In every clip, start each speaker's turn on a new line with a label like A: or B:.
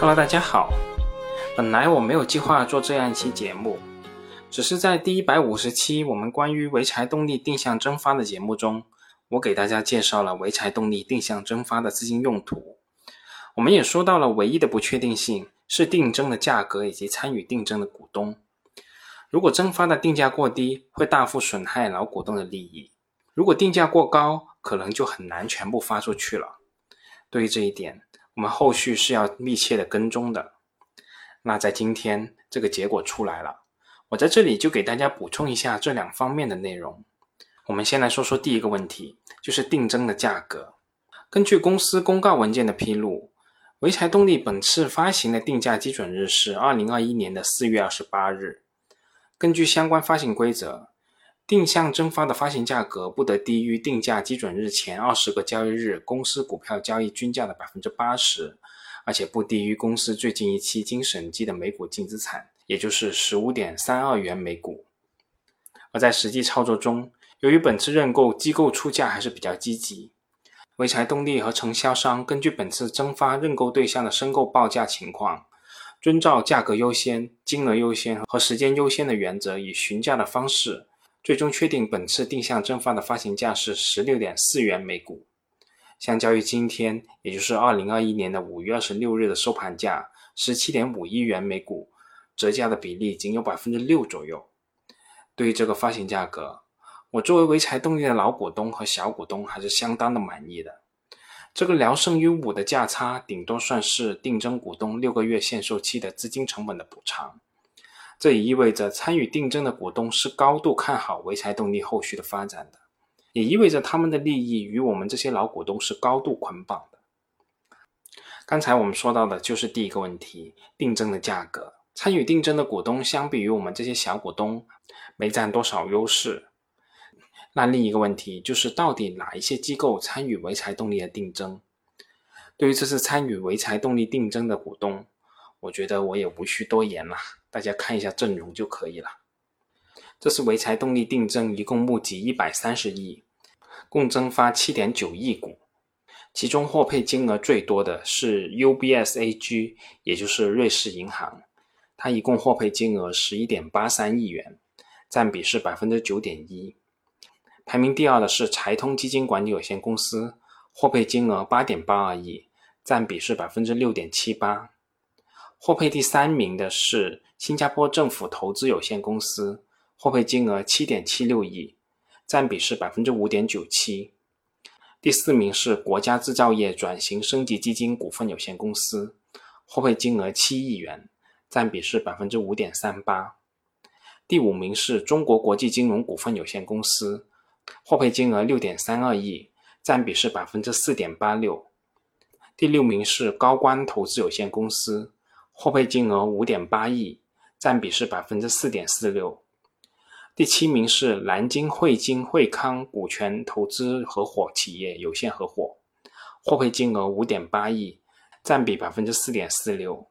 A: Hello，大家好。本来我没有计划做这样一期节目，只是在第一百五十期我们关于潍柴动力定向蒸发的节目中，我给大家介绍了潍柴动力定向蒸发的资金用途。我们也说到了唯一的不确定性是定增的价格以及参与定增的股东。如果蒸发的定价过低，会大幅损害老股东的利益；如果定价过高，可能就很难全部发出去了。对于这一点，我们后续是要密切的跟踪的。那在今天这个结果出来了，我在这里就给大家补充一下这两方面的内容。我们先来说说第一个问题，就是定增的价格。根据公司公告文件的披露，潍柴动力本次发行的定价基准日是二零二一年的四月二十八日。根据相关发行规则。定向增发的发行价格不得低于定价基准日前二十个交易日公司股票交易均价的百分之八十，而且不低于公司最近一期经审计的每股净资产，也就是十五点三二元每股。而在实际操作中，由于本次认购机构出价还是比较积极，潍柴动力和承销商根据本次增发认购对象的申购报价情况，遵照价格优先、金额优先和时间优先的原则，以询价的方式。最终确定本次定向增发的发行价是十六点四元每股，相较于今天，也就是二零二一年的五月二十六日的收盘价十七点五亿元每股，折价的比例仅有百分之六左右。对于这个发行价格，我作为潍柴动力的老股东和小股东还是相当的满意的。这个聊胜于无的价差，顶多算是定增股东六个月限售期的资金成本的补偿。这也意味着参与定增的股东是高度看好潍柴动力后续的发展的，也意味着他们的利益与我们这些老股东是高度捆绑的。刚才我们说到的就是第一个问题，定增的价格。参与定增的股东相比于我们这些小股东没占多少优势。那另一个问题就是，到底哪一些机构参与潍柴动力的定增？对于这次参与潍柴动力定增的股东，我觉得我也无需多言了。大家看一下阵容就可以了。这是潍柴动力定增，一共募集一百三十亿，共增发七点九亿股。其中获配金额最多的是 UBS AG，也就是瑞士银行，它一共获配金额十一点八三亿元，占比是百分之九点一。排名第二的是财通基金管理有限公司，获配金额八点八二亿，占比是百分之六点七八。获配第三名的是新加坡政府投资有限公司，获配金额七点七六亿，占比是百分之五点九七。第四名是国家制造业转型升级基金股份有限公司，获配金额七亿元，占比是百分之五点三八。第五名是中国国际金融股份有限公司，获配金额六点三二亿，占比是百分之四点八六。第六名是高官投资有限公司。获配金额五点八亿，占比是百分之四点四六。第七名是南京汇金汇康股权投资合伙企业有限合伙，获配金额五点八亿，占比百分之四点四六。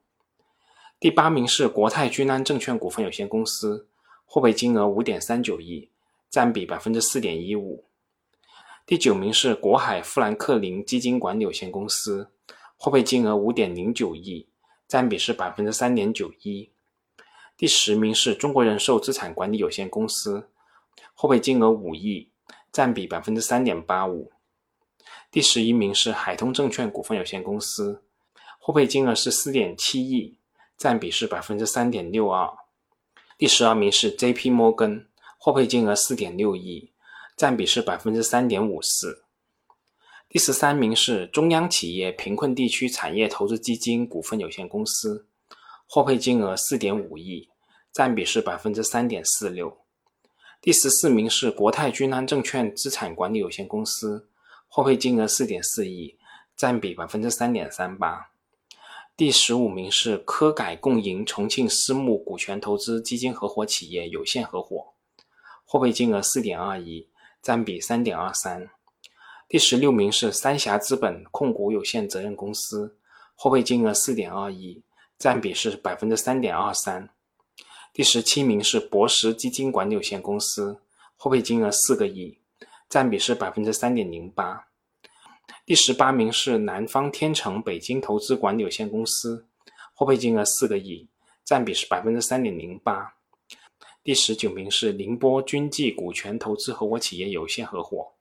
A: 第八名是国泰君安证券股份有限公司，获配金额五点三九亿，占比百分之四点一五。第九名是国海富兰克林基金管理有限公司，获配金额五点零九亿。占比是百分之三点九一，第十名是中国人寿资产管理有限公司，获配金额五亿，占比百分之三点八五。第十一名是海通证券股份有限公司，获配金额是四点七亿，占比是百分之三点六二。第十二名是 J.P. 摩根，获配金额四点六亿，占比是百分之三点五四。第十三名是中央企业贫困地区产业投资基金股份有限公司，获配金额四点五亿，占比是百分之三点四六。第十四名是国泰君安证券资产管理有限公司，获配金额四点四亿，占比百分之三点三八。第十五名是科改共赢重庆私募股权投资基金合伙企业有限合伙，获配金额四点二亿，占比三点二三。第十六名是三峡资本控股有限责任公司，获配金额四点二亿，占比是百分之三点二三。第十七名是博时基金管理有限公司，获配金额四个亿，占比是百分之三点零八。第十八名是南方天成北京投资管理有限公司，获配金额四个亿，占比是百分之三点零八。第十九名是宁波君记股权投资合伙企业有限合伙，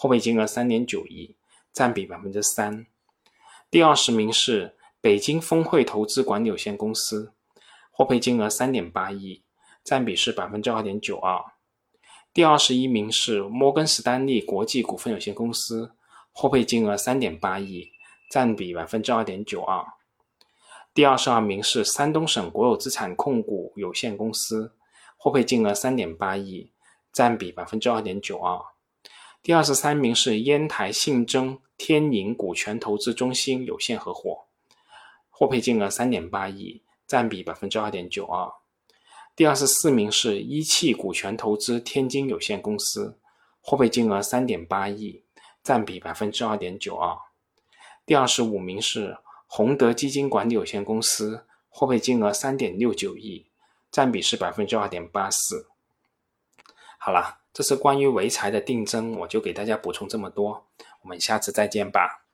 A: 获配金额三点九亿，占比百分之三。第二十名是北京峰汇投资管理有限公司，获配金额三点八亿，占比是百分之二点九二。第二十一名是摩根士丹利国际股份有限公司，获配金额三点八亿，占比百分之二点九二。第二十二名是山东省国有资产控股有限公司。获配金额三点八亿，占比百分之二点九二。第二十三名是烟台信征天宁股权投资中心有限合伙，获配金额三点八亿，占比百分之二点九二。第二十四名是一汽股权投资天津有限公司，获配金额三点八亿，占比百分之二点九二。第二十五名是宏德基金管理有限公司，获配金额三点六九亿。占比是百分之二点八四。好了，这是关于潍柴的定增，我就给大家补充这么多。我们下次再见吧。